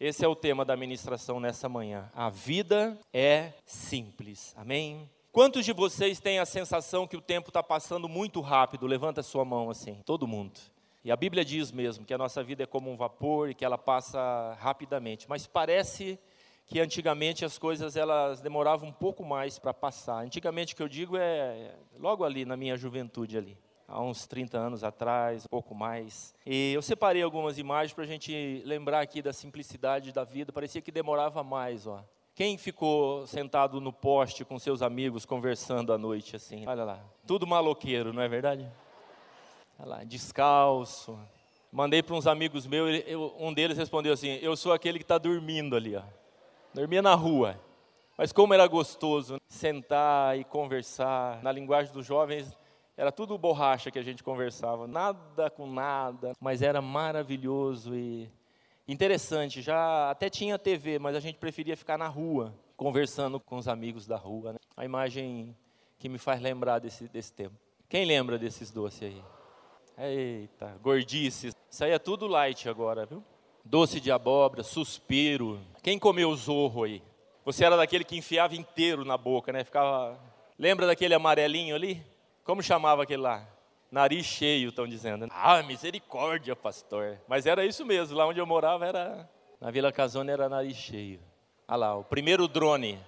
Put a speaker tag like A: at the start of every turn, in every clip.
A: Esse é o tema da ministração nessa manhã. A vida é simples. Amém? Quantos de vocês têm a sensação que o tempo está passando muito rápido? Levanta a sua mão assim. Todo mundo. E a Bíblia diz mesmo que a nossa vida é como um vapor e que ela passa rapidamente. Mas parece que antigamente as coisas elas demoravam um pouco mais para passar. Antigamente, o que eu digo é logo ali na minha juventude ali há uns 30 anos atrás, pouco mais. E eu separei algumas imagens para a gente lembrar aqui da simplicidade da vida. Parecia que demorava mais, ó. Quem ficou sentado no poste com seus amigos conversando à noite assim? Olha lá, tudo maloqueiro, não é verdade? Olha lá, descalço. Mandei para uns amigos meus, um deles respondeu assim: Eu sou aquele que está dormindo ali, ó. Dormia na rua. Mas como era gostoso sentar e conversar. Na linguagem dos jovens, era tudo borracha que a gente conversava, nada com nada, mas era maravilhoso e interessante. Já até tinha TV, mas a gente preferia ficar na rua, conversando com os amigos da rua. Né? A imagem que me faz lembrar desse, desse tempo. Quem lembra desses doces aí? Eita, gordices. Isso aí é tudo light agora, viu? Doce de abóbora, suspiro. Quem comeu zorro aí? Você era daquele que enfiava inteiro na boca, né? Ficava. Lembra daquele amarelinho ali? Como chamava aquele lá? Nariz cheio, estão dizendo. Ah, misericórdia, pastor. Mas era isso mesmo, lá onde eu morava era. Na Vila Casone era nariz cheio. Olha lá, o primeiro drone.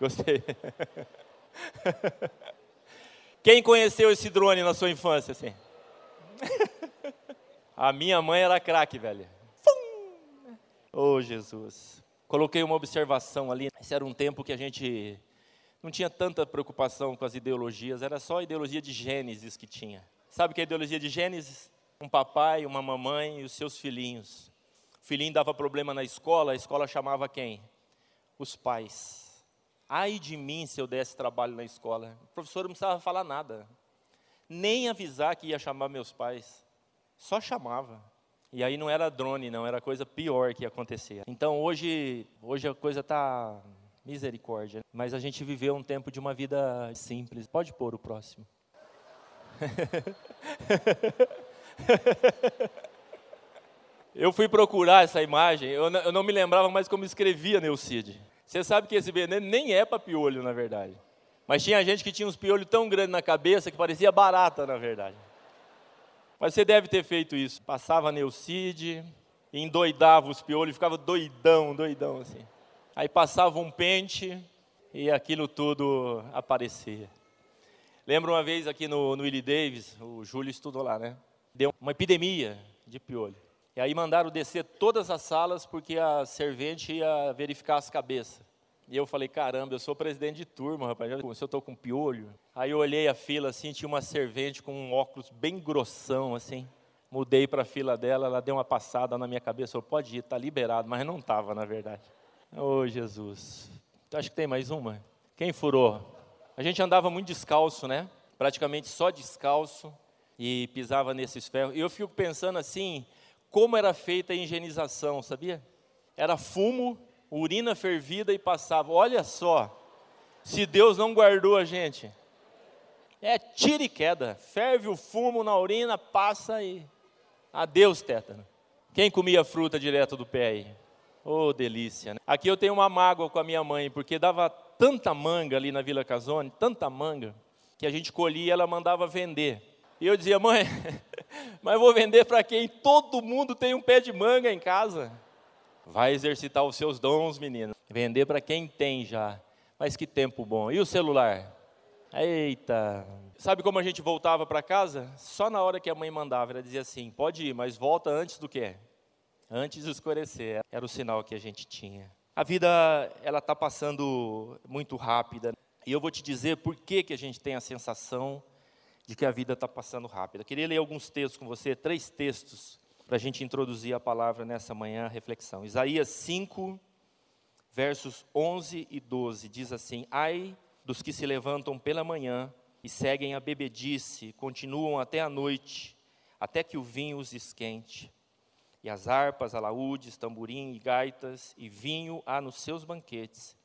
A: Gostei. Quem conheceu esse drone na sua infância, assim? A minha mãe era craque, velho. Oh, Jesus. Coloquei uma observação ali. Esse era um tempo que a gente não tinha tanta preocupação com as ideologias, era só a ideologia de Gênesis que tinha. Sabe o que é a ideologia de Gênesis? Um papai, uma mamãe e os seus filhinhos. O filhinho dava problema na escola, a escola chamava quem? Os pais. Ai de mim se eu desse trabalho na escola. O professor não precisava falar nada, nem avisar que ia chamar meus pais. Só chamava. E aí não era drone, não, era coisa pior que ia acontecer. Então hoje, hoje a coisa está Misericórdia. Mas a gente viveu um tempo de uma vida simples. Pode pôr o próximo. eu fui procurar essa imagem, eu não, eu não me lembrava mais como escrevia Neucide. Você sabe que esse veneno nem é para piolho, na verdade. Mas tinha gente que tinha uns piolhos tão grandes na cabeça que parecia barata, na verdade. Mas você deve ter feito isso. Passava Neucide, endoidava os piolhos, ficava doidão, doidão assim. Aí passava um pente e aquilo tudo aparecia. Lembro uma vez aqui no, no Willie Davis, o Júlio estudou lá, né? Deu uma epidemia de piolho. E aí mandaram descer todas as salas porque a servente ia verificar as cabeças. E eu falei, caramba, eu sou presidente de turma, rapaz, se eu estou com piolho. Aí eu olhei a fila assim, tinha uma servente com um óculos bem grossão assim. Mudei para a fila dela, ela deu uma passada na minha cabeça, falou, pode ir, está liberado, mas não estava na verdade. Oh, Jesus. Acho que tem mais uma. Quem furou? A gente andava muito descalço, né? Praticamente só descalço e pisava nesses ferros. E eu fico pensando assim, como era feita a higienização, sabia? Era fumo, urina fervida e passava. Olha só, se Deus não guardou a gente. É tira e queda. Ferve o fumo na urina, passa e. Adeus, tétano. Quem comia fruta direto do pé aí? Oh, delícia. Né? Aqui eu tenho uma mágoa com a minha mãe, porque dava tanta manga ali na Vila Casone, tanta manga, que a gente colhia e ela mandava vender. E eu dizia, mãe, mas vou vender para quem? Todo mundo tem um pé de manga em casa. Vai exercitar os seus dons, menino. Vender para quem tem já. Mas que tempo bom. E o celular? Eita. Sabe como a gente voltava para casa? Só na hora que a mãe mandava, ela dizia assim: pode ir, mas volta antes do quê? Antes de escurecer. Era o sinal que a gente tinha. A vida ela está passando muito rápida. E eu vou te dizer por que, que a gente tem a sensação de que a vida está passando rápida. Queria ler alguns textos com você, três textos, para a gente introduzir a palavra nessa manhã, reflexão. Isaías 5, versos 11 e 12, diz assim: Ai dos que se levantam pela manhã e seguem a bebedice, continuam até a noite, até que o vinho os esquente e as harpas, alaúdes, tamborim e gaitas, e vinho há nos seus banquetes,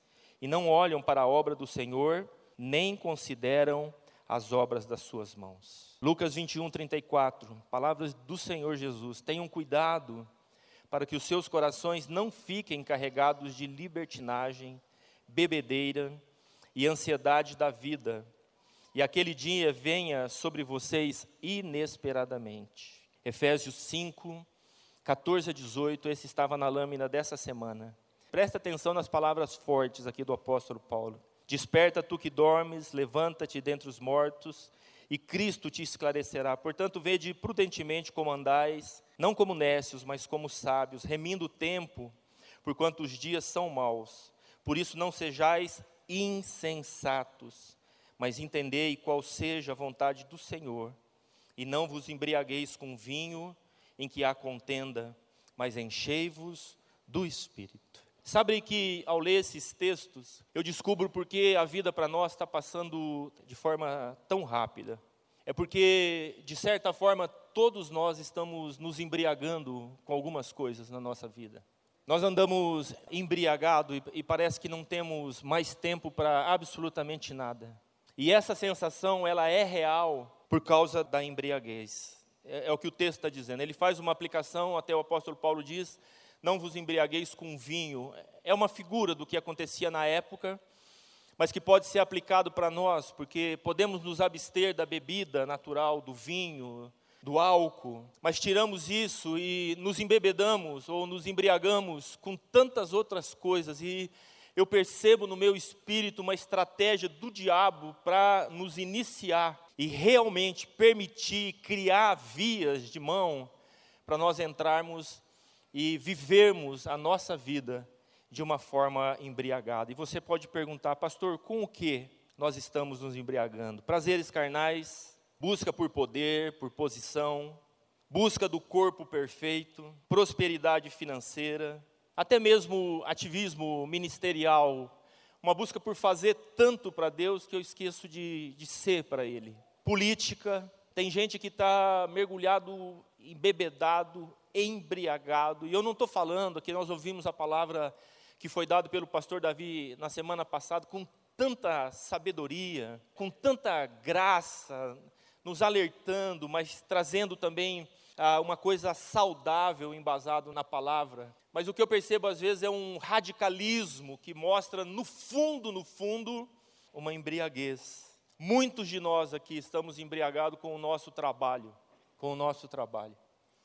A: e não olham para a obra do Senhor, nem consideram as obras das suas mãos. Lucas 21, 34, palavras do Senhor Jesus: tenham cuidado para que os seus corações não fiquem carregados de libertinagem, bebedeira e ansiedade da vida, e aquele dia venha sobre vocês inesperadamente. Efésios 5, 14 a 18, esse estava na lâmina dessa semana. Presta atenção nas palavras fortes aqui do apóstolo Paulo. Desperta tu que dormes, levanta-te dentre os mortos, e Cristo te esclarecerá. Portanto, vede prudentemente como andais, não como nécios, mas como sábios, remindo o tempo, porquanto os dias são maus. Por isso não sejais insensatos, mas entendei qual seja a vontade do Senhor, e não vos embriagueis com vinho em que há contenda, mas enchei-vos do Espírito. Sabe que ao ler esses textos, eu descubro porque a vida para nós está passando de forma tão rápida. É porque, de certa forma, todos nós estamos nos embriagando com algumas coisas na nossa vida. Nós andamos embriagados e, e parece que não temos mais tempo para absolutamente nada. E essa sensação, ela é real por causa da embriaguez. É, é o que o texto está dizendo. Ele faz uma aplicação, até o apóstolo Paulo diz, não vos embriagueis com vinho. É uma figura do que acontecia na época, mas que pode ser aplicado para nós, porque podemos nos abster da bebida natural, do vinho, do álcool, mas tiramos isso e nos embebedamos ou nos embriagamos com tantas outras coisas e eu percebo no meu espírito uma estratégia do diabo para nos iniciar e realmente permitir criar vias de mão para nós entrarmos e vivermos a nossa vida de uma forma embriagada. E você pode perguntar, pastor, com o que nós estamos nos embriagando? Prazeres carnais, busca por poder, por posição, busca do corpo perfeito, prosperidade financeira, até mesmo ativismo ministerial, uma busca por fazer tanto para Deus que eu esqueço de, de ser para Ele. Política, tem gente que está mergulhado, embebedado embriagado. E eu não estou falando, aqui nós ouvimos a palavra que foi dada pelo pastor Davi na semana passada, com tanta sabedoria, com tanta graça, nos alertando, mas trazendo também ah, uma coisa saudável, embasado na palavra. Mas o que eu percebo às vezes é um radicalismo que mostra, no fundo, no fundo, uma embriaguez. Muitos de nós aqui estamos embriagados com o nosso trabalho, com o nosso trabalho.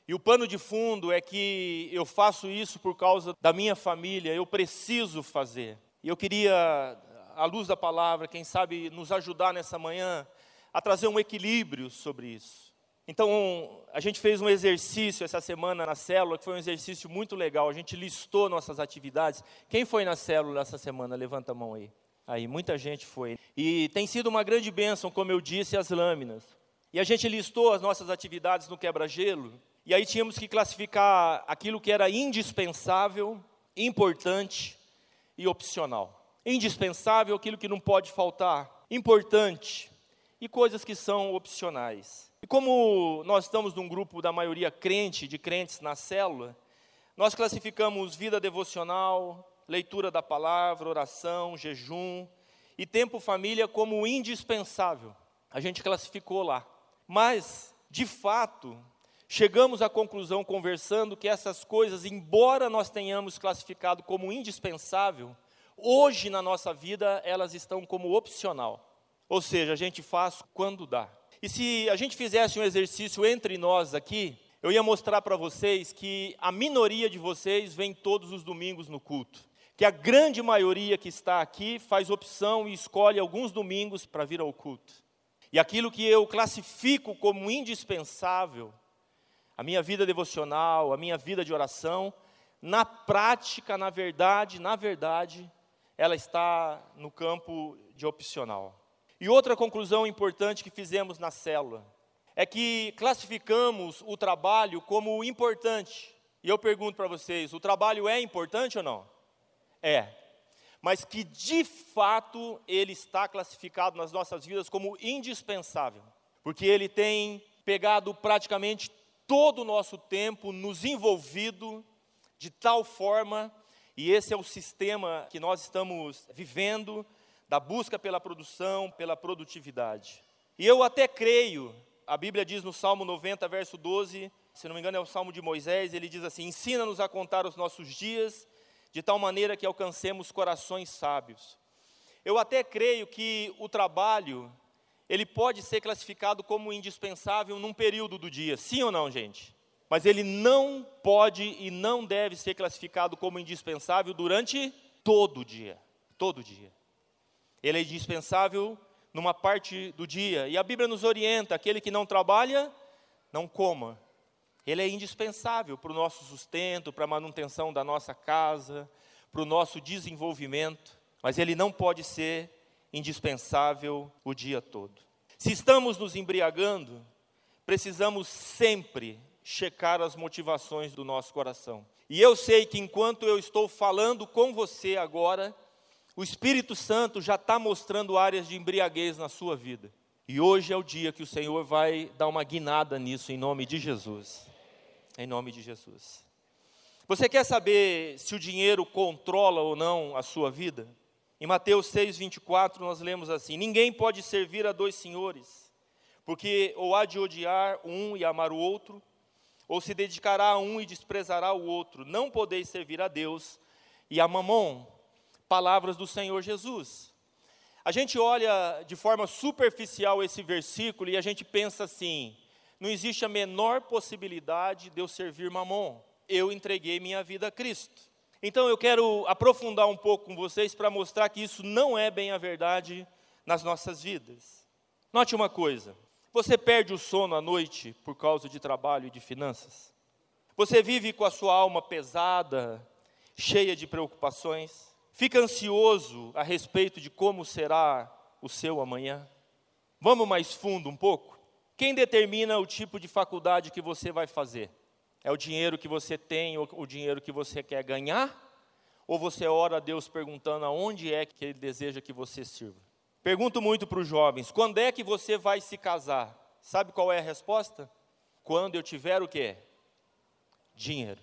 A: E o pano de fundo é que eu faço isso por causa da minha família, eu preciso fazer. E eu queria, à luz da palavra, quem sabe nos ajudar nessa manhã a trazer um equilíbrio sobre isso. Então, a gente fez um exercício essa semana na célula, que foi um exercício muito legal. A gente listou nossas atividades. Quem foi na célula essa semana? Levanta a mão aí. Aí, muita gente foi. E tem sido uma grande bênção, como eu disse, as lâminas. E a gente listou as nossas atividades no quebra-gelo. E aí tínhamos que classificar aquilo que era indispensável, importante e opcional. Indispensável, aquilo que não pode faltar. Importante e coisas que são opcionais. E como nós estamos num grupo da maioria crente, de crentes na célula, nós classificamos vida devocional, leitura da palavra, oração, jejum e tempo família como indispensável. A gente classificou lá. Mas, de fato, chegamos à conclusão, conversando, que essas coisas, embora nós tenhamos classificado como indispensável, hoje na nossa vida elas estão como opcional. Ou seja, a gente faz quando dá. E se a gente fizesse um exercício entre nós aqui, eu ia mostrar para vocês que a minoria de vocês vem todos os domingos no culto. Que a grande maioria que está aqui faz opção e escolhe alguns domingos para vir ao culto. E aquilo que eu classifico como indispensável, a minha vida devocional, a minha vida de oração, na prática, na verdade, na verdade, ela está no campo de opcional. E outra conclusão importante que fizemos na célula é que classificamos o trabalho como importante. E eu pergunto para vocês: o trabalho é importante ou não? É. Mas que de fato ele está classificado nas nossas vidas como indispensável, porque ele tem pegado praticamente todo o nosso tempo nos envolvido de tal forma, e esse é o sistema que nós estamos vivendo, da busca pela produção, pela produtividade. E eu até creio, a Bíblia diz no Salmo 90, verso 12,
B: se não me engano é o Salmo de Moisés, ele diz assim: Ensina-nos a contar os nossos dias, de tal maneira que alcancemos corações sábios. Eu até creio que o trabalho, ele pode ser classificado como indispensável num período do dia, sim ou não, gente? Mas ele não pode e não deve ser classificado como indispensável durante todo o dia, todo dia. Ele é indispensável numa parte do dia, e a Bíblia nos orienta: aquele que não trabalha, não coma. Ele é indispensável para o nosso sustento, para a manutenção da nossa casa, para o nosso desenvolvimento, mas ele não pode ser indispensável o dia todo. Se estamos nos embriagando, precisamos sempre checar as motivações do nosso coração. E eu sei que enquanto eu estou falando com você agora, o Espírito Santo já está mostrando áreas de embriaguez na sua vida. E hoje é o dia que o Senhor vai dar uma guinada nisso, em nome de Jesus. Em nome de Jesus. Você quer saber se o dinheiro controla ou não a sua vida? Em Mateus 6, 24, nós lemos assim: Ninguém pode servir a dois senhores, porque ou há de odiar um e amar o outro, ou se dedicará a um e desprezará o outro. Não podeis servir a Deus e a Mamon palavras do Senhor Jesus. A gente olha de forma superficial esse versículo e a gente pensa assim: não existe a menor possibilidade de eu servir mamon. Eu entreguei minha vida a Cristo. Então eu quero aprofundar um pouco com vocês para mostrar que isso não é bem a verdade nas nossas vidas. Note uma coisa: você perde o sono à noite por causa de trabalho e de finanças? Você vive com a sua alma pesada, cheia de preocupações? Fica ansioso a respeito de como será o seu amanhã? Vamos mais fundo um pouco? Quem determina o tipo de faculdade que você vai fazer? É o dinheiro que você tem ou o dinheiro que você quer ganhar? Ou você ora a Deus perguntando aonde é que Ele deseja que você sirva? Pergunto muito para os jovens: quando é que você vai se casar? Sabe qual é a resposta? Quando eu tiver o quê? Dinheiro.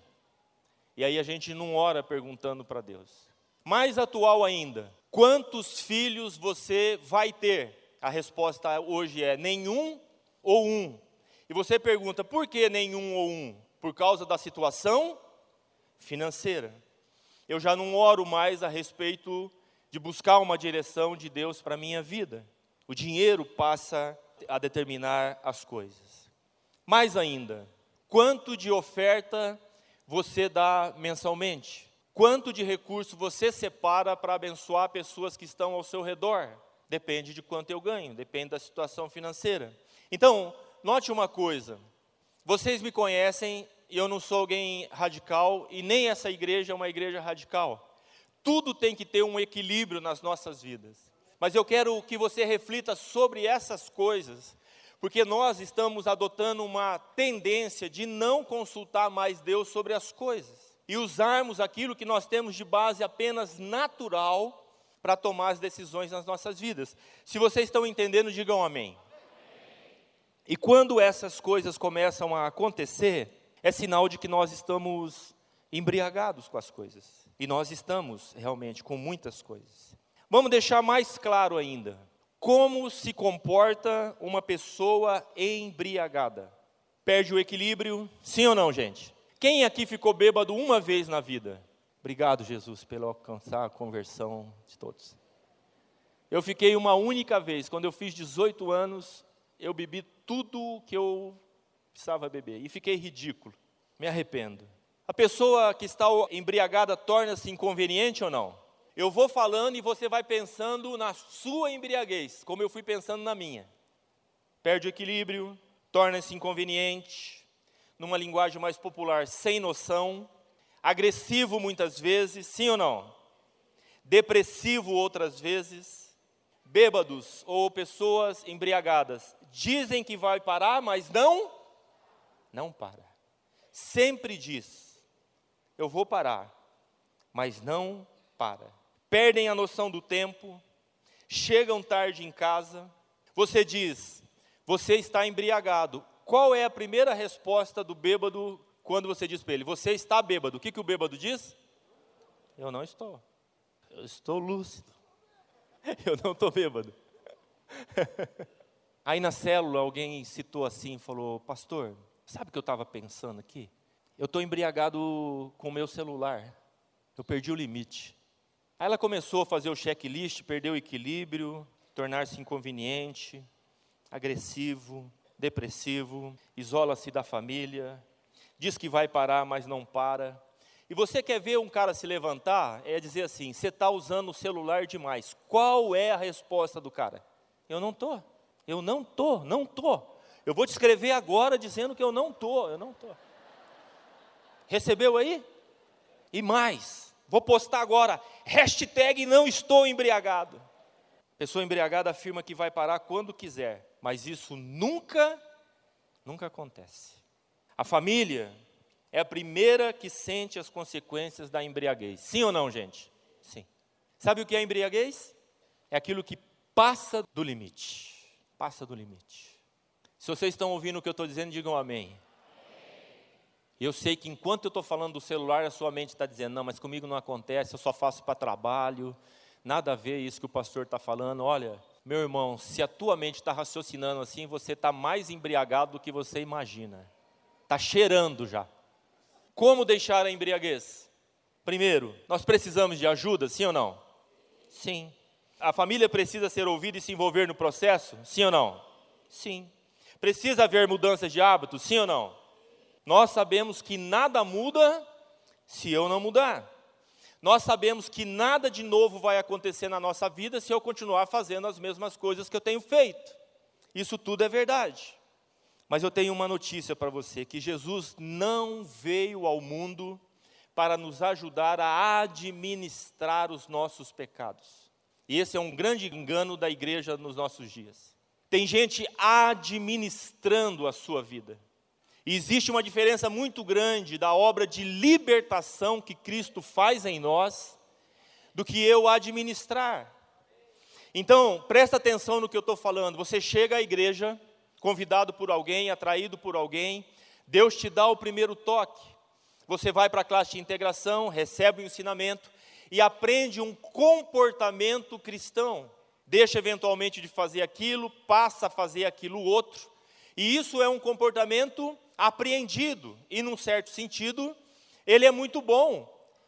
B: E aí a gente não ora perguntando para Deus. Mais atual ainda, quantos filhos você vai ter? A resposta hoje é nenhum ou um. E você pergunta, por que nenhum ou um? Por causa da situação financeira. Eu já não oro mais a respeito de buscar uma direção de Deus para a minha vida. O dinheiro passa a determinar as coisas. Mais ainda, quanto de oferta você dá mensalmente? Quanto de recurso você separa para abençoar pessoas que estão ao seu redor? Depende de quanto eu ganho, depende da situação financeira. Então, note uma coisa: vocês me conhecem e eu não sou alguém radical e nem essa igreja é uma igreja radical. Tudo tem que ter um equilíbrio nas nossas vidas. Mas eu quero que você reflita sobre essas coisas, porque nós estamos adotando uma tendência de não consultar mais Deus sobre as coisas e usarmos aquilo que nós temos de base apenas natural para tomar as decisões nas nossas vidas. Se vocês estão entendendo, digam amém. E quando essas coisas começam a acontecer, é sinal de que nós estamos embriagados com as coisas. E nós estamos realmente com muitas coisas. Vamos deixar mais claro ainda. Como se comporta uma pessoa embriagada? Perde o equilíbrio? Sim ou não, gente? Quem aqui ficou bêbado uma vez na vida? Obrigado, Jesus, pelo alcançar a conversão de todos. Eu fiquei uma única vez, quando eu fiz 18 anos, eu bebi tudo que eu precisava beber e fiquei ridículo. Me arrependo. A pessoa que está embriagada torna-se inconveniente ou não? Eu vou falando e você vai pensando na sua embriaguez, como eu fui pensando na minha. Perde o equilíbrio, torna-se inconveniente, numa linguagem mais popular, sem noção, agressivo muitas vezes, sim ou não? Depressivo outras vezes, bêbados ou pessoas embriagadas, dizem que vai parar, mas não, não para. Sempre diz: eu vou parar, mas não para. Perdem a noção do tempo, chegam tarde em casa. Você diz: você está embriagado. Qual é a primeira resposta do bêbado quando você diz para ele: Você está bêbado? O que, que o bêbado diz? Eu não estou. Eu estou lúcido. Eu não estou bêbado. Aí na célula alguém citou assim, falou: Pastor, Sabe o que eu estava pensando aqui? Eu estou embriagado com o meu celular. Eu perdi o limite. Aí ela começou a fazer o checklist, perdeu o equilíbrio, tornar-se inconveniente, agressivo, depressivo, isola-se da família, diz que vai parar, mas não para. E você quer ver um cara se levantar? É dizer assim: você está usando o celular demais. Qual é a resposta do cara? Eu não estou. Eu não estou, não estou. Eu vou te escrever agora dizendo que eu não estou, eu não estou. Recebeu aí? E mais, vou postar agora, hashtag não estou embriagado. Pessoa embriagada afirma que vai parar quando quiser, mas isso nunca, nunca acontece. A família é a primeira que sente as consequências da embriaguez. Sim ou não, gente? Sim. Sabe o que é embriaguez? É aquilo que passa do limite. Passa do limite. Se vocês estão ouvindo o que eu estou dizendo, digam amém. Eu sei que enquanto eu estou falando do celular, a sua mente está dizendo, não, mas comigo não acontece, eu só faço para trabalho, nada a ver isso que o pastor está falando. Olha, meu irmão, se a tua mente está raciocinando assim, você está mais embriagado do que você imagina. Está cheirando já. Como deixar a embriaguez? Primeiro, nós precisamos de ajuda, sim ou não? Sim. A família precisa ser ouvida e se envolver no processo, sim ou não? Sim. Precisa haver mudanças de hábitos, sim ou não? Nós sabemos que nada muda se eu não mudar. Nós sabemos que nada de novo vai acontecer na nossa vida se eu continuar fazendo as mesmas coisas que eu tenho feito. Isso tudo é verdade. Mas eu tenho uma notícia para você: que Jesus não veio ao mundo para nos ajudar a administrar os nossos pecados. E esse é um grande engano da igreja nos nossos dias. Tem gente administrando a sua vida. Existe uma diferença muito grande da obra de libertação que Cristo faz em nós do que eu administrar. Então, presta atenção no que eu estou falando. Você chega à igreja, convidado por alguém, atraído por alguém, Deus te dá o primeiro toque. Você vai para a classe de integração, recebe o ensinamento e aprende um comportamento cristão. Deixa eventualmente de fazer aquilo, passa a fazer aquilo outro. E isso é um comportamento apreendido, e num certo sentido, ele é muito bom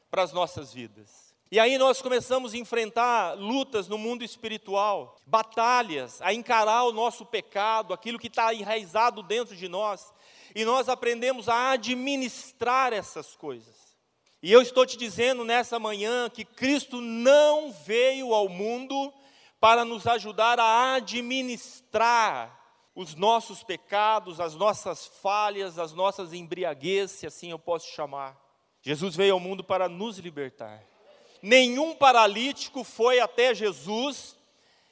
B: para as nossas vidas. E aí nós começamos a enfrentar lutas no mundo espiritual, batalhas, a encarar o nosso pecado, aquilo que está enraizado dentro de nós, e nós aprendemos a administrar essas coisas. E eu estou te dizendo nessa manhã que Cristo não veio ao mundo para nos ajudar a administrar os nossos pecados, as nossas falhas, as nossas embriaguez, se assim eu posso chamar. Jesus veio ao mundo para nos libertar. Nenhum paralítico foi até Jesus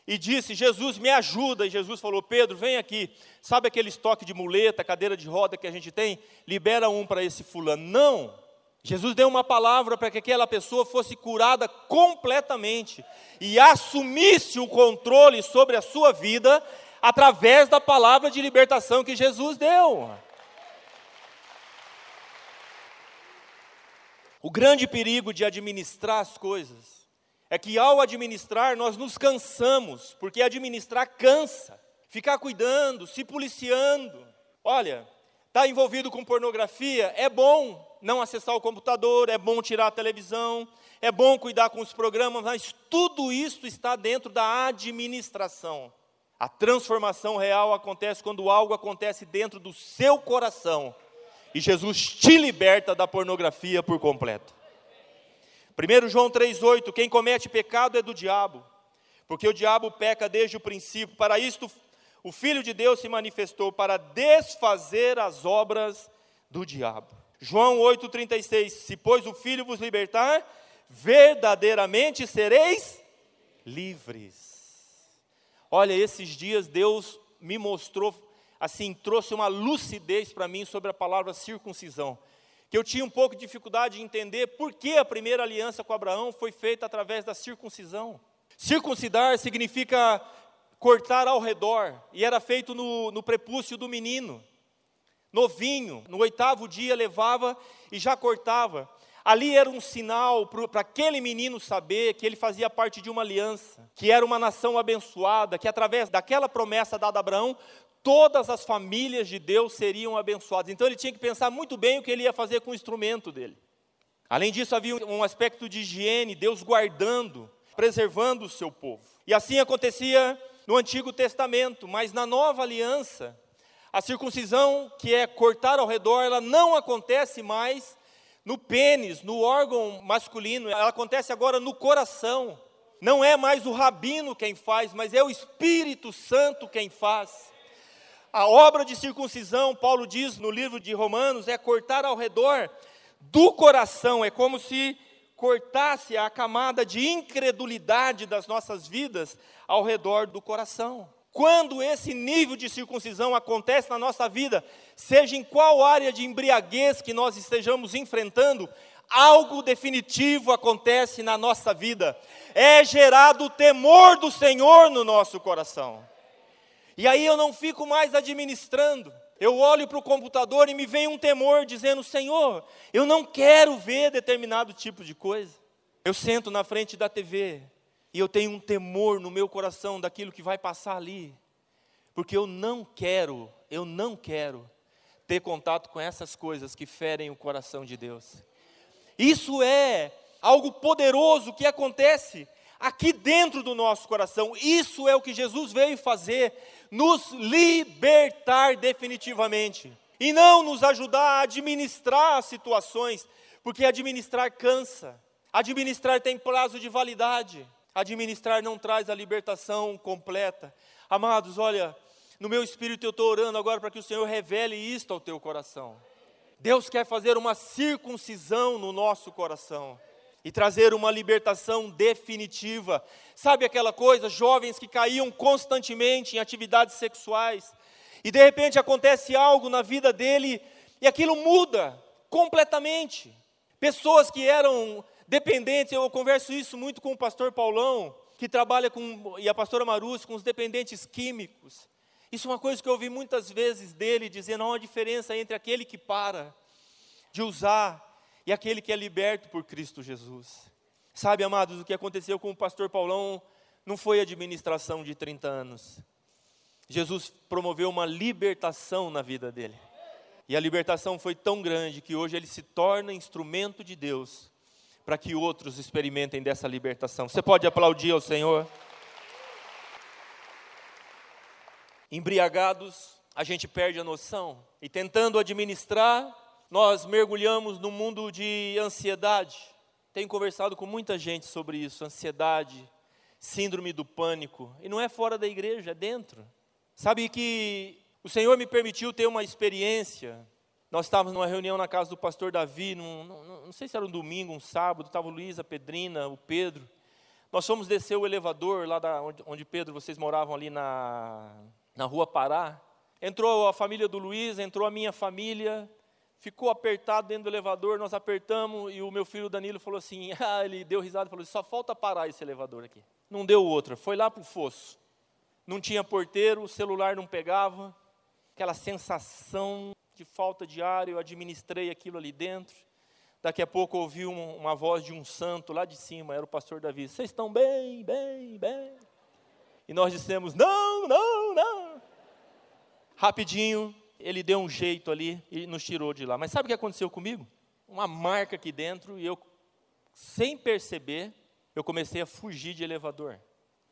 B: e disse: Jesus, me ajuda. E Jesus falou: Pedro, vem aqui. Sabe aquele estoque de muleta, cadeira de roda que a gente tem? Libera um para esse fulano. Não. Jesus deu uma palavra para que aquela pessoa fosse curada completamente e assumisse o controle sobre a sua vida através da palavra de libertação que Jesus deu. O grande perigo de administrar as coisas é que ao administrar nós nos cansamos, porque administrar cansa. Ficar cuidando, se policiando. Olha, está envolvido com pornografia, é bom não acessar o computador, é bom tirar a televisão, é bom cuidar com os programas, mas tudo isso está dentro da administração. A transformação real acontece quando algo acontece dentro do seu coração e Jesus te liberta da pornografia por completo. 1 João 3,8: Quem comete pecado é do diabo, porque o diabo peca desde o princípio. Para isto, o Filho de Deus se manifestou para desfazer as obras do diabo. João 8,36: Se, pois, o Filho vos libertar, verdadeiramente sereis livres. Olha, esses dias Deus me mostrou, assim, trouxe uma lucidez para mim sobre a palavra circuncisão. Que eu tinha um pouco de dificuldade de entender por que a primeira aliança com Abraão foi feita através da circuncisão. Circuncidar significa cortar ao redor, e era feito no, no prepúcio do menino, novinho, no oitavo dia levava e já cortava. Ali era um sinal para aquele menino saber que ele fazia parte de uma aliança, que era uma nação abençoada, que através daquela promessa dada a Abraão, todas as famílias de Deus seriam abençoadas. Então ele tinha que pensar muito bem o que ele ia fazer com o instrumento dele. Além disso, havia um aspecto de higiene, Deus guardando, preservando o seu povo. E assim acontecia no Antigo Testamento, mas na Nova Aliança, a circuncisão, que é cortar ao redor, ela não acontece mais no pênis, no órgão masculino, ela acontece agora no coração. Não é mais o rabino quem faz, mas é o Espírito Santo quem faz. A obra de circuncisão, Paulo diz no livro de Romanos, é cortar ao redor do coração, é como se cortasse a camada de incredulidade das nossas vidas ao redor do coração. Quando esse nível de circuncisão acontece na nossa vida, seja em qual área de embriaguez que nós estejamos enfrentando, algo definitivo acontece na nossa vida. É gerado o temor do Senhor no nosso coração. E aí eu não fico mais administrando. Eu olho para o computador e me vem um temor dizendo: Senhor, eu não quero ver determinado tipo de coisa. Eu sento na frente da TV e eu tenho um temor no meu coração daquilo que vai passar ali, porque eu não quero, eu não quero ter contato com essas coisas que ferem o coração de Deus. Isso é algo poderoso que acontece aqui dentro do nosso coração. Isso é o que Jesus veio fazer, nos libertar definitivamente. E não nos ajudar a administrar as situações, porque administrar cansa. Administrar tem prazo de validade. Administrar não traz a libertação completa. Amados, olha, no meu espírito eu estou orando agora para que o Senhor revele isto ao teu coração. Deus quer fazer uma circuncisão no nosso coração e trazer uma libertação definitiva. Sabe aquela coisa, jovens que caíam constantemente em atividades sexuais, e de repente acontece algo na vida dele e aquilo muda completamente. Pessoas que eram dependentes, eu converso isso muito com o pastor Paulão, que trabalha com, e a pastora Marus, com os dependentes químicos. Isso é uma coisa que eu ouvi muitas vezes dele, dizendo: há uma diferença entre aquele que para de usar e aquele que é liberto por Cristo Jesus. Sabe, amados, o que aconteceu com o pastor Paulão não foi administração de 30 anos. Jesus promoveu uma libertação na vida dele. E a libertação foi tão grande que hoje ele se torna instrumento de Deus para que outros experimentem dessa libertação. Você pode aplaudir ao Senhor? Embriagados, a gente perde a noção e tentando administrar, nós mergulhamos no mundo de ansiedade. Tenho conversado com muita gente sobre isso, ansiedade, síndrome do pânico, e não é fora da igreja, é dentro. Sabe que o Senhor me permitiu ter uma experiência nós estávamos numa reunião na casa do pastor Davi, num, num, não sei se era um domingo, um sábado, estava o Luiz, a Pedrina, o Pedro. Nós fomos descer o elevador lá da, onde, onde Pedro, vocês moravam ali na, na rua Pará. Entrou a família do Luiz, entrou a minha família, ficou apertado dentro do elevador, nós apertamos e o meu filho Danilo falou assim, ah, ele deu risada e falou, só falta parar esse elevador aqui. Não deu outra, foi lá para o fosso. Não tinha porteiro, o celular não pegava, aquela sensação de falta de ar, eu administrei aquilo ali dentro. Daqui a pouco ouvi uma, voz de um santo lá de cima, era o pastor Davi. Vocês estão bem, bem, bem. E nós dissemos: não, não, não. Rapidinho, ele deu um jeito ali e nos tirou de lá. Mas sabe o que aconteceu comigo? Uma marca aqui dentro e eu, sem perceber, eu comecei a fugir de elevador.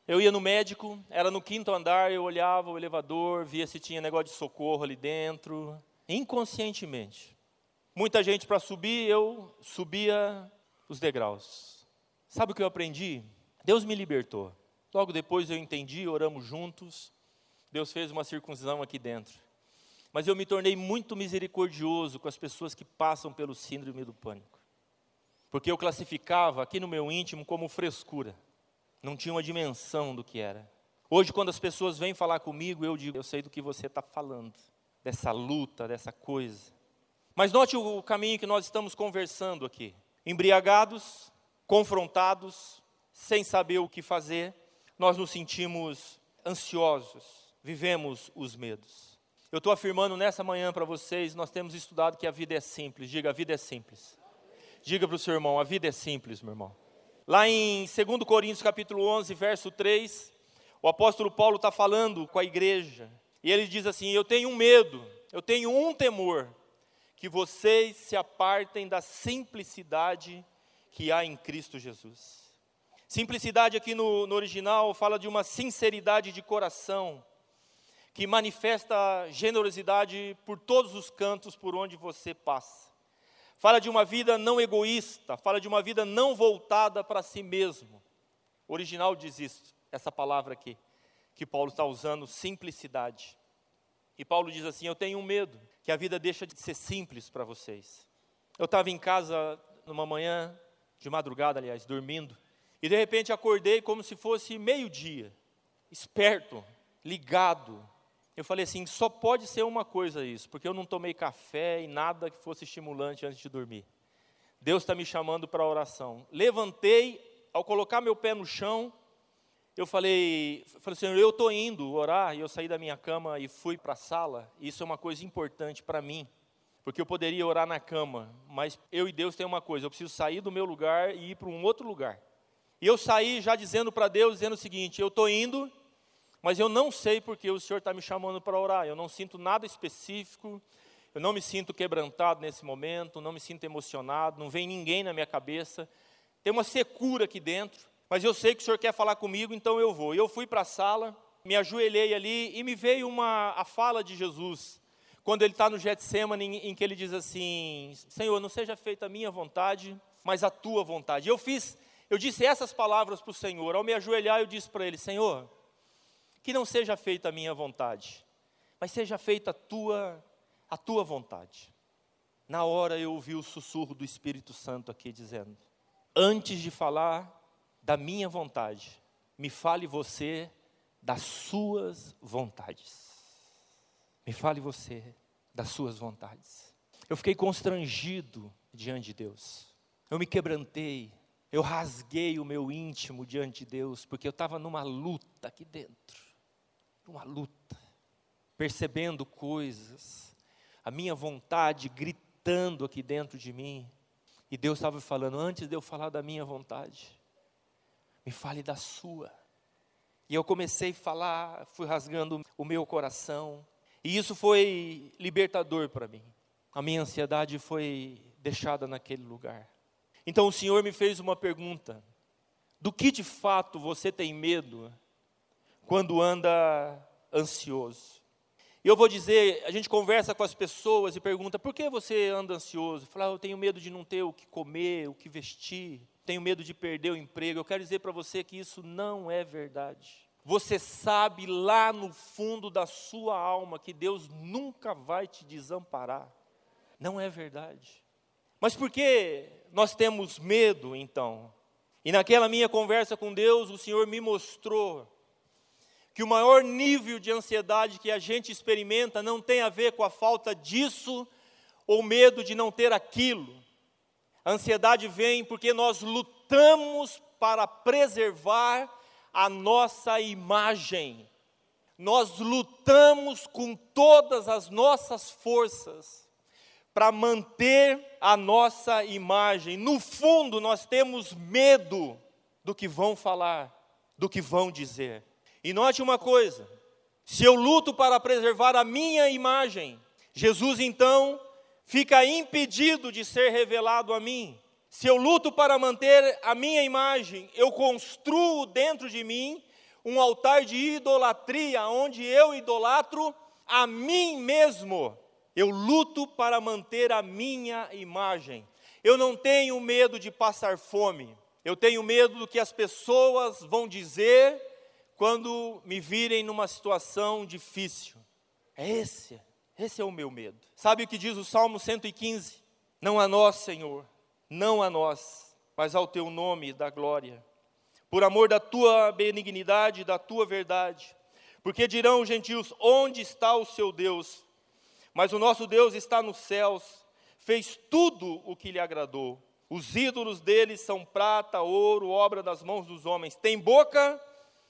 B: Eu ia no médico, era no quinto andar, eu olhava o elevador, via se tinha negócio de socorro ali dentro inconscientemente. Muita gente para subir, eu subia os degraus. Sabe o que eu aprendi? Deus me libertou. Logo depois eu entendi, oramos juntos. Deus fez uma circuncisão aqui dentro. Mas eu me tornei muito misericordioso com as pessoas que passam pelo síndrome do pânico. Porque eu classificava aqui no meu íntimo como frescura. Não tinha uma dimensão do que era. Hoje, quando as pessoas vêm falar comigo, eu digo: Eu sei do que você está falando dessa luta, dessa coisa. Mas note o caminho que nós estamos conversando aqui. Embriagados, confrontados, sem saber o que fazer, nós nos sentimos ansiosos, vivemos os medos. Eu estou afirmando nessa manhã para vocês, nós temos estudado que a vida é simples. Diga, a vida é simples. Diga para o seu irmão, a vida é simples, meu irmão. Lá em 2 Coríntios capítulo 11, verso 3, o apóstolo Paulo está falando com a igreja, E ele diz assim: Eu tenho um medo, eu tenho um temor, que vocês se apartem da simplicidade que há em Cristo Jesus. Simplicidade aqui no, no original fala de uma sinceridade de coração, que manifesta generosidade por todos os cantos por onde você passa. Fala de uma vida não egoísta, fala de uma vida não voltada para si mesmo. O original diz isso, essa palavra aqui, que Paulo está usando, simplicidade. E Paulo diz assim: Eu tenho um medo que a vida deixa de ser simples para vocês. Eu estava em casa numa manhã, de madrugada, aliás, dormindo, e de repente acordei como se fosse meio-dia, esperto, ligado. Eu falei assim: só pode ser uma coisa isso, porque eu não tomei café e nada que fosse estimulante antes de dormir. Deus está me chamando para a oração. Levantei, ao colocar meu pé no chão, eu falei, falei Senhor, eu estou indo orar, e eu saí da minha cama e fui para a sala. Isso é uma coisa importante para mim, porque eu poderia orar na cama, mas eu e Deus tem uma coisa: eu preciso sair do meu lugar e ir para um outro lugar. E eu saí já dizendo para Deus, dizendo o seguinte: eu estou indo, mas eu não sei porque o Senhor está me chamando para orar. Eu não sinto nada específico, eu não me sinto quebrantado nesse momento, não me sinto emocionado, não vem ninguém na minha cabeça. Tem uma secura aqui dentro, mas eu sei que o Senhor quer falar comigo, então eu vou. E eu fui para a sala, me ajoelhei ali e me veio uma, a fala de Jesus, quando ele está no Getsemane, em, em que ele diz assim: Senhor, não seja feita a minha vontade, mas a tua vontade. Eu fiz eu disse essas palavras para o Senhor. Ao me ajoelhar, eu disse para ele: Senhor, que não seja feita a minha vontade, mas seja feita a tua, a tua vontade. Na hora eu ouvi o sussurro do Espírito Santo aqui dizendo: Antes de falar da minha vontade, me fale você das suas vontades. Me fale você das suas vontades. Eu fiquei constrangido diante de Deus. Eu me quebrantei, eu rasguei o meu íntimo diante de Deus, porque eu estava numa luta aqui dentro, numa luta, percebendo coisas, a minha vontade gritando aqui dentro de mim, e Deus estava falando, antes de eu falar da minha vontade, me fale da sua. E eu comecei a falar, fui rasgando o meu coração, e isso foi libertador para mim. A minha ansiedade foi deixada naquele lugar. Então o Senhor me fez uma pergunta: do que de fato você tem medo quando anda ansioso? E eu vou dizer, a gente conversa com as pessoas e pergunta: por que você anda ansioso? Fala, eu tenho medo de não ter o que comer, o que vestir, tenho medo de perder o emprego. Eu quero dizer para você que isso não é verdade. Você sabe lá no fundo da sua alma que Deus nunca vai te desamparar. Não é verdade. Mas por que nós temos medo então? E naquela minha conversa com Deus, o Senhor me mostrou que o maior nível de ansiedade que a gente experimenta não tem a ver com a falta disso ou medo de não ter aquilo. A ansiedade vem porque nós lutamos para preservar a nossa imagem. Nós lutamos com todas as nossas forças para manter a nossa imagem. No fundo, nós temos medo do que vão falar, do que vão dizer. E note uma coisa: se eu luto para preservar a minha imagem, Jesus então fica impedido de ser revelado a mim. Se eu luto para manter a minha imagem, eu construo dentro de mim um altar de idolatria, onde eu idolatro a mim mesmo. Eu luto para manter a minha imagem. Eu não tenho medo de passar fome. Eu tenho medo do que as pessoas vão dizer quando me virem numa situação difícil. É esse, esse é o meu medo. Sabe o que diz o Salmo 115? Não a nós, Senhor, não a nós, mas ao teu nome da glória. Por amor da tua benignidade, da tua verdade. Porque dirão os gentios: onde está o seu Deus? Mas o nosso Deus está nos céus, fez tudo o que lhe agradou. Os ídolos deles são prata, ouro, obra das mãos dos homens. Tem boca,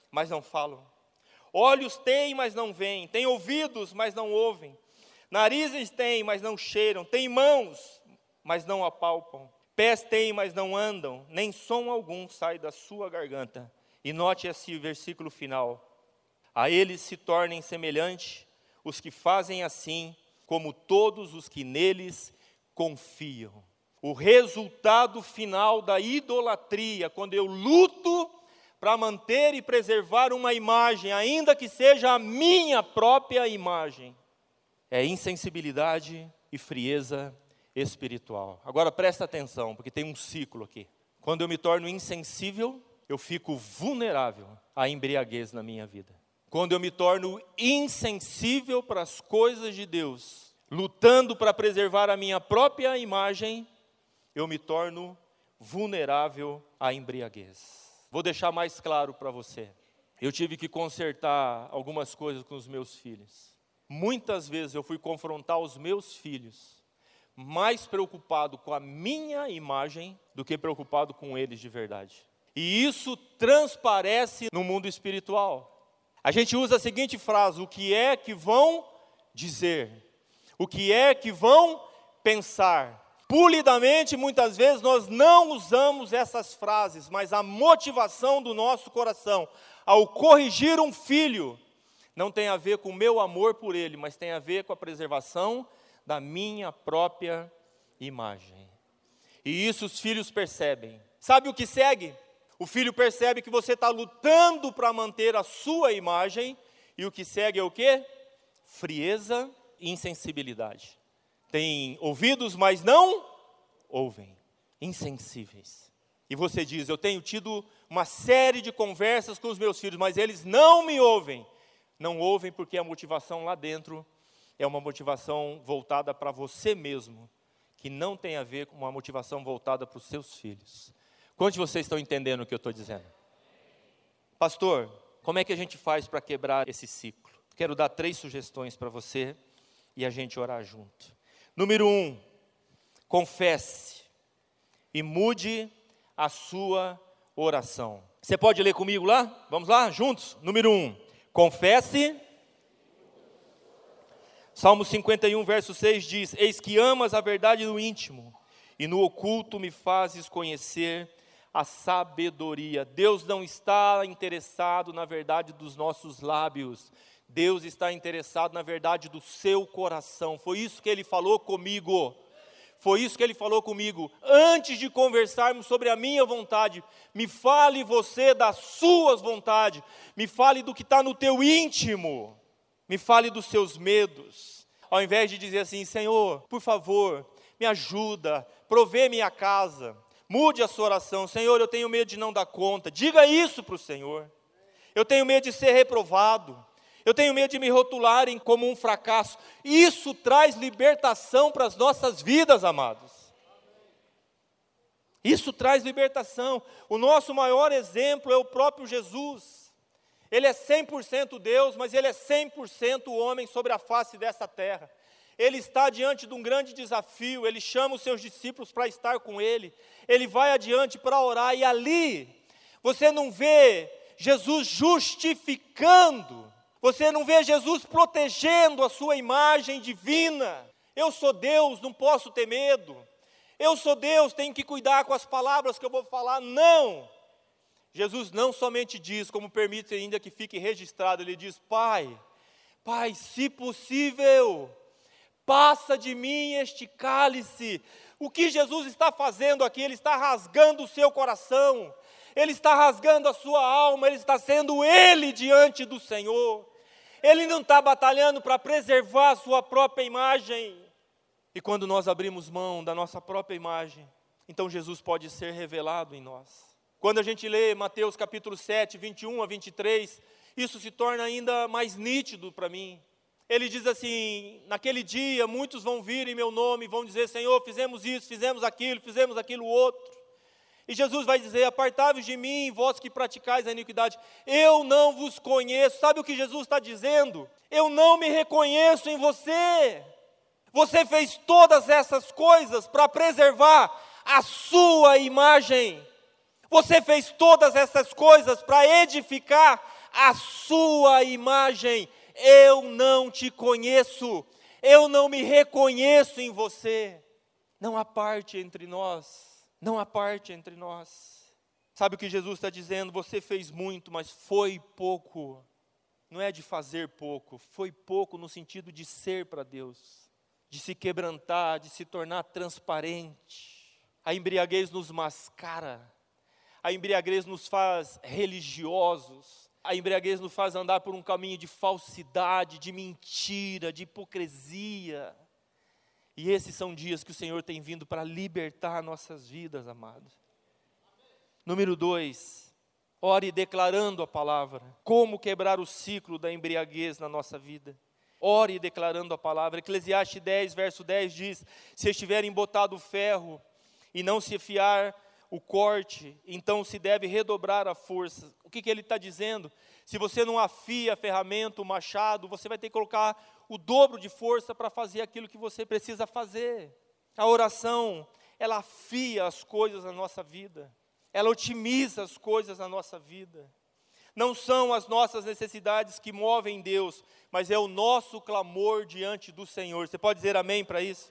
B: mas não falam. Olhos têm, mas não veem. Tem ouvidos, mas não ouvem. Narizes têm, mas não cheiram. Tem mãos, mas não apalpam. Pés têm, mas não andam. Nem som algum sai da sua garganta. E note esse versículo final. A eles se tornem semelhante os que fazem assim, como todos os que neles confiam. O resultado final da idolatria, quando eu luto para manter e preservar uma imagem, ainda que seja a minha própria imagem, é insensibilidade e frieza espiritual. Agora presta atenção, porque tem um ciclo aqui. Quando eu me torno insensível, eu fico vulnerável à embriaguez na minha vida. Quando eu me torno insensível para as coisas de Deus, lutando para preservar a minha própria imagem, eu me torno vulnerável à embriaguez. Vou deixar mais claro para você. Eu tive que consertar algumas coisas com os meus filhos. Muitas vezes eu fui confrontar os meus filhos, mais preocupado com a minha imagem do que preocupado com eles de verdade. E isso transparece no mundo espiritual. A gente usa a seguinte frase: o que é que vão dizer? O que é que vão pensar? Pulidamente, muitas vezes, nós não usamos essas frases, mas a motivação do nosso coração ao corrigir um filho não tem a ver com o meu amor por ele, mas tem a ver com a preservação da minha própria imagem. E isso os filhos percebem. Sabe o que segue? O filho percebe que você está lutando para manter a sua imagem, e o que segue é o que? Frieza e insensibilidade têm ouvidos, mas não ouvem, insensíveis. E você diz: Eu tenho tido uma série de conversas com os meus filhos, mas eles não me ouvem. Não ouvem porque a motivação lá dentro é uma motivação voltada para você mesmo, que não tem a ver com uma motivação voltada para os seus filhos. Quantos de vocês estão entendendo o que eu estou dizendo? Pastor, como é que a gente faz para quebrar esse ciclo? Quero dar três sugestões para você e a gente orar junto. Número um, confesse e mude a sua oração. Você pode ler comigo lá? Vamos lá, juntos? Número um, confesse. Salmo 51, verso 6 diz: Eis que amas a verdade no íntimo, e no oculto me fazes conhecer a sabedoria. Deus não está interessado na verdade dos nossos lábios, Deus está interessado na verdade do seu coração. Foi isso que ele falou comigo. Foi isso que ele falou comigo. Antes de conversarmos sobre a minha vontade, me fale você das suas vontades. Me fale do que está no teu íntimo. Me fale dos seus medos. Ao invés de dizer assim, Senhor, por favor, me ajuda, provê minha casa. Mude a sua oração. Senhor, eu tenho medo de não dar conta. Diga isso para o Senhor. Eu tenho medo de ser reprovado. Eu tenho medo de me rotularem como um fracasso. Isso traz libertação para as nossas vidas, amados. Isso traz libertação. O nosso maior exemplo é o próprio Jesus. Ele é 100% Deus, mas ele é 100% homem sobre a face dessa terra. Ele está diante de um grande desafio, ele chama os seus discípulos para estar com ele. Ele vai adiante para orar e ali você não vê Jesus justificando você não vê Jesus protegendo a sua imagem divina. Eu sou Deus, não posso ter medo. Eu sou Deus, tenho que cuidar com as palavras que eu vou falar. Não. Jesus não somente diz, como permite ainda que fique registrado, ele diz: Pai, Pai, se possível, passa de mim este cálice. O que Jesus está fazendo aqui? Ele está rasgando o seu coração, ele está rasgando a sua alma, ele está sendo ele diante do Senhor. Ele não está batalhando para preservar a sua própria imagem. E quando nós abrimos mão da nossa própria imagem, então Jesus pode ser revelado em nós. Quando a gente lê Mateus capítulo 7, 21 a 23, isso se torna ainda mais nítido para mim. Ele diz assim: naquele dia muitos vão vir em meu nome vão dizer: Senhor, fizemos isso, fizemos aquilo, fizemos aquilo outro. E Jesus vai dizer: Apartai-vos de mim, vós que praticais a iniquidade, eu não vos conheço. Sabe o que Jesus está dizendo? Eu não me reconheço em você. Você fez todas essas coisas para preservar a sua imagem. Você fez todas essas coisas para edificar a sua imagem. Eu não te conheço. Eu não me reconheço em você. Não há parte entre nós não há parte entre nós. Sabe o que Jesus está dizendo? Você fez muito, mas foi pouco. não é de fazer pouco, foi pouco no sentido de ser para Deus, de se quebrantar, de se tornar transparente. A embriaguez nos mascara, a embriaguez nos faz religiosos, a embriaguez nos faz andar por um caminho de falsidade, de mentira, de hipocrisia. E esses são dias que o Senhor tem vindo para libertar nossas vidas, amados. Número dois, ore declarando a palavra. Como quebrar o ciclo da embriaguez na nossa vida? Ore declarando a palavra. Eclesiastes 10, verso 10 diz: Se estiver embotado o ferro e não se fiar o corte, então se deve redobrar a força. O que, que ele está dizendo? Se você não afia a ferramenta, o machado, você vai ter que colocar o dobro de força para fazer aquilo que você precisa fazer. A oração, ela afia as coisas na nossa vida, ela otimiza as coisas na nossa vida. Não são as nossas necessidades que movem Deus, mas é o nosso clamor diante do Senhor. Você pode dizer amém para isso?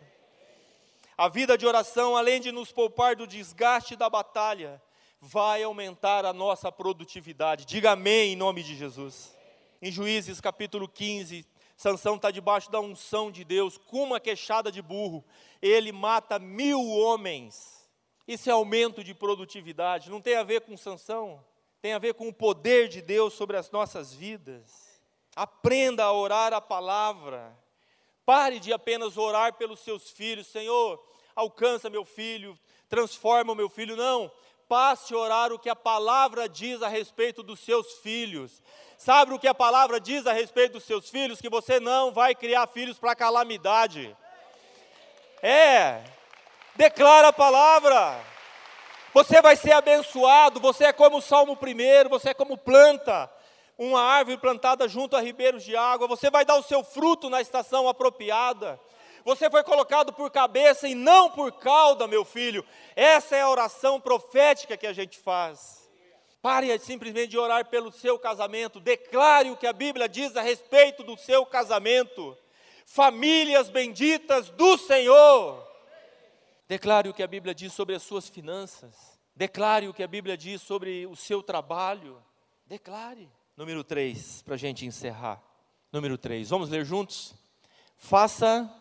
B: A vida de oração, além de nos poupar do desgaste da batalha, vai aumentar a nossa produtividade. Diga amém em nome de Jesus. Em Juízes capítulo 15, Sansão está debaixo da unção de Deus, com uma queixada de burro, ele mata mil homens. Isso é aumento de produtividade, não tem a ver com Sansão, tem a ver com o poder de Deus sobre as nossas vidas. Aprenda a orar a palavra. Pare de apenas orar pelos seus filhos, Senhor, alcança meu filho, transforma o meu filho. Não, passe orar o que a palavra diz a respeito dos seus filhos. Sabe o que a palavra diz a respeito dos seus filhos? Que você não vai criar filhos para calamidade. É, declara a palavra. Você vai ser abençoado, você é como o Salmo 1, você é como planta, uma árvore plantada junto a ribeiros de água, você vai dar o seu fruto na estação apropriada. Você foi colocado por cabeça e não por cauda, meu filho. Essa é a oração profética que a gente faz. Pare simplesmente de orar pelo seu casamento. Declare o que a Bíblia diz a respeito do seu casamento. Famílias benditas do Senhor. Declare o que a Bíblia diz sobre as suas finanças. Declare o que a Bíblia diz sobre o seu trabalho. Declare. Número 3, para a gente encerrar. Número 3, vamos ler juntos? Faça.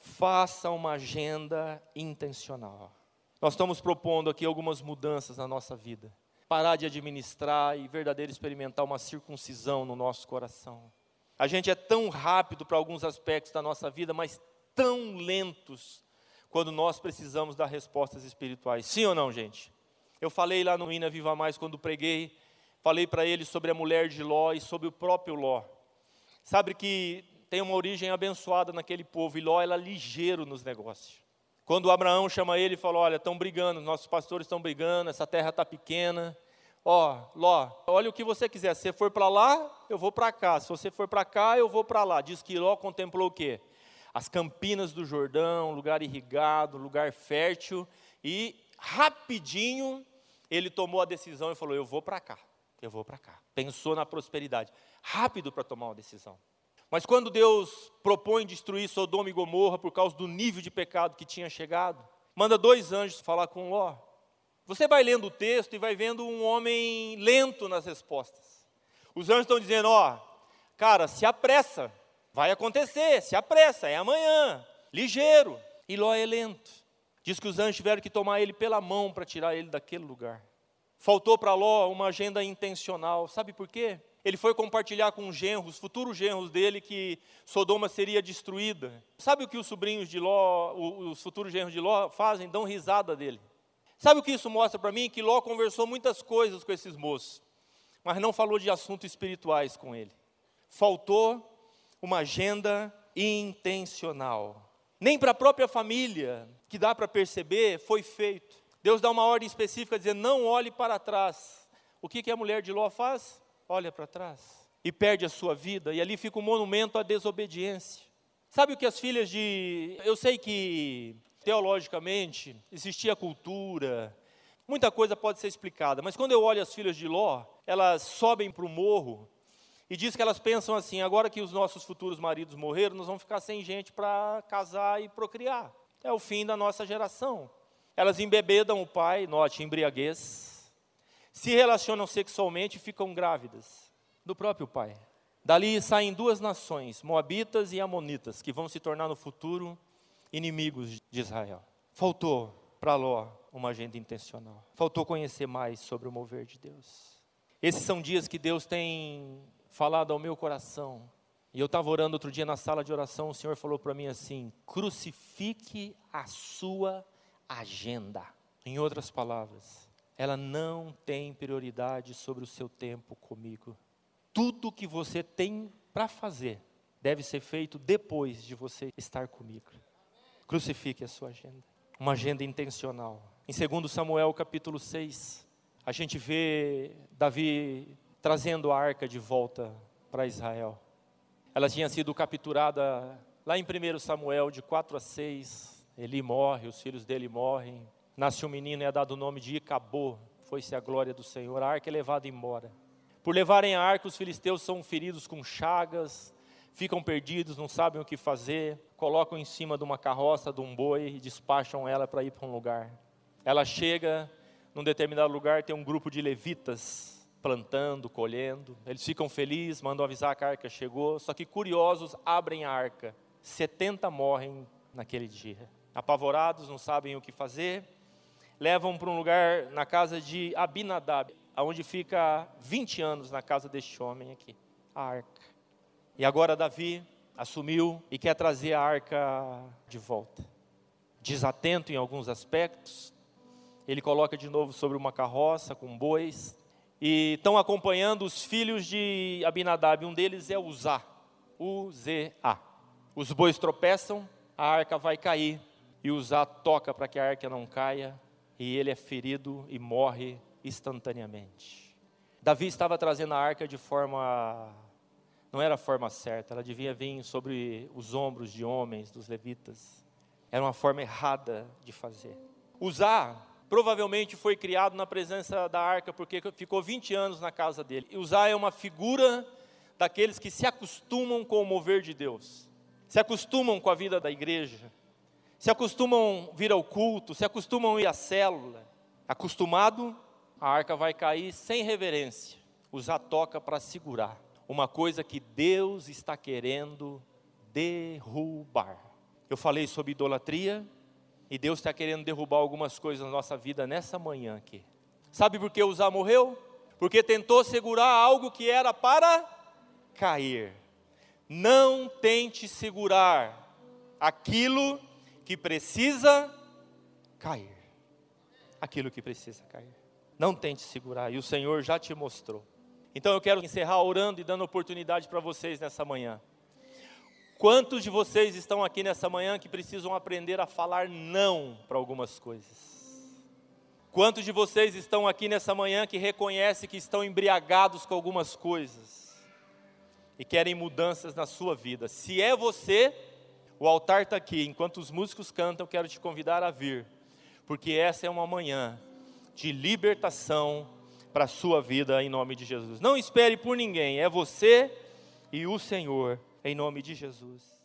B: Faça uma agenda intencional. Nós estamos propondo aqui algumas mudanças na nossa vida. Parar de administrar e verdadeiro experimentar uma circuncisão no nosso coração. A gente é tão rápido para alguns aspectos da nossa vida, mas tão lentos quando nós precisamos dar respostas espirituais. Sim ou não, gente? Eu falei lá no Ina Viva Mais quando preguei, falei para ele sobre a mulher de Ló e sobre o próprio Ló. Sabe que tem uma origem abençoada naquele povo e Ló era ligeiro nos negócios. Quando Abraão chama ele e fala: Olha, estão brigando, nossos pastores estão brigando, essa terra está pequena. Ó, Ló, olha o que você quiser. Se você for para lá, eu vou para cá. Se você for para cá, eu vou para lá. Diz que Ló contemplou o quê? As campinas do Jordão, lugar irrigado, lugar fértil. E rapidinho ele tomou a decisão e falou: Eu vou para cá. Eu vou para cá. Pensou na prosperidade. Rápido para tomar uma decisão. Mas quando Deus propõe destruir Sodoma e Gomorra por causa do nível de pecado que tinha chegado, manda dois anjos falar com Ló. Você vai lendo o texto e vai vendo um homem lento nas respostas. Os anjos estão dizendo: ó, cara, se apressa, vai acontecer, se apressa, é amanhã, ligeiro. E Ló é lento. Diz que os anjos tiveram que tomar ele pela mão para tirar ele daquele lugar. Faltou para Ló uma agenda intencional. Sabe por quê? Ele foi compartilhar com os genros, futuros genros dele, que Sodoma seria destruída. Sabe o que os sobrinhos de Ló, os futuros genros de Ló fazem? Dão risada dele. Sabe o que isso mostra para mim? Que Ló conversou muitas coisas com esses moços, mas não falou de assuntos espirituais com ele. Faltou uma agenda intencional. Nem para a própria família, que dá para perceber, foi feito. Deus dá uma ordem específica dizendo: não olhe para trás. O que, que a mulher de Ló faz? Olha para trás e perde a sua vida, e ali fica um monumento à desobediência. Sabe o que as filhas de. Eu sei que, teologicamente, existia cultura, muita coisa pode ser explicada, mas quando eu olho as filhas de Ló, elas sobem para o morro e diz que elas pensam assim: agora que os nossos futuros maridos morreram, nós vamos ficar sem gente para casar e procriar. É o fim da nossa geração. Elas embebedam o pai, note, embriaguez, se relacionam sexualmente e ficam grávidas do próprio pai. Dali saem duas nações, Moabitas e Amonitas, que vão se tornar no futuro inimigos de Israel. Faltou para Ló uma agenda intencional. Faltou conhecer mais sobre o mover de Deus. Esses são dias que Deus tem falado ao meu coração. E eu estava orando outro dia na sala de oração, o Senhor falou para mim assim: crucifique a sua agenda. Em outras palavras, ela não tem prioridade sobre o seu tempo comigo. Tudo que você tem para fazer deve ser feito depois de você estar comigo. Crucifique a sua agenda. Uma agenda intencional. Em 2 Samuel capítulo 6, a gente vê Davi trazendo a arca de volta para Israel. Ela tinha sido capturada lá em 1 Samuel de 4 a 6. Eli morre, os filhos dele morrem. Nasce um menino e é dado o nome de Icabô. Foi-se a glória do Senhor. A arca é levada embora. Por levarem a arca, os filisteus são feridos com chagas, ficam perdidos, não sabem o que fazer, colocam em cima de uma carroça, de um boi e despacham ela para ir para um lugar. Ela chega num determinado lugar, tem um grupo de levitas plantando, colhendo. Eles ficam felizes, mandam avisar que a arca chegou, só que curiosos abrem a arca. 70 morrem naquele dia. Apavorados, não sabem o que fazer, levam para um lugar na casa de Abinadab, aonde fica 20 anos na casa deste homem aqui, a arca. E agora Davi assumiu e quer trazer a arca de volta. Desatento em alguns aspectos, ele coloca de novo sobre uma carroça com bois, e estão acompanhando os filhos de Abinadab. Um deles é Uzá, U-Z-A. Os bois tropeçam, a arca vai cair, e Uzá toca para que a arca não caia, e ele é ferido e morre instantaneamente. Davi estava trazendo a arca de forma. Não era a forma certa, ela devia vir sobre os ombros de homens, dos levitas. Era uma forma errada de fazer. Uzá provavelmente foi criado na presença da arca, porque ficou 20 anos na casa dele. E é uma figura daqueles que se acostumam com o mover de Deus, se acostumam com a vida da igreja, se acostumam vir ao culto, se acostumam ir à célula. Acostumado, a arca vai cair sem reverência. Uzá toca para segurar uma coisa que Deus está querendo derrubar. Eu falei sobre idolatria, e Deus está querendo derrubar algumas coisas na nossa vida nessa manhã aqui. Sabe por que Uzá morreu? Porque tentou segurar algo que era para cair. Não tente segurar aquilo que precisa cair. Aquilo que precisa cair. Não tente segurar, e o Senhor já te mostrou. Então eu quero encerrar orando e dando oportunidade para vocês nessa manhã. Quantos de vocês estão aqui nessa manhã que precisam aprender a falar não para algumas coisas? Quantos de vocês estão aqui nessa manhã que reconhecem que estão embriagados com algumas coisas e querem mudanças na sua vida? Se é você, o altar está aqui. Enquanto os músicos cantam, quero te convidar a vir, porque essa é uma manhã de libertação para a sua vida em nome de Jesus. Não espere por ninguém, é você e o Senhor em nome de Jesus.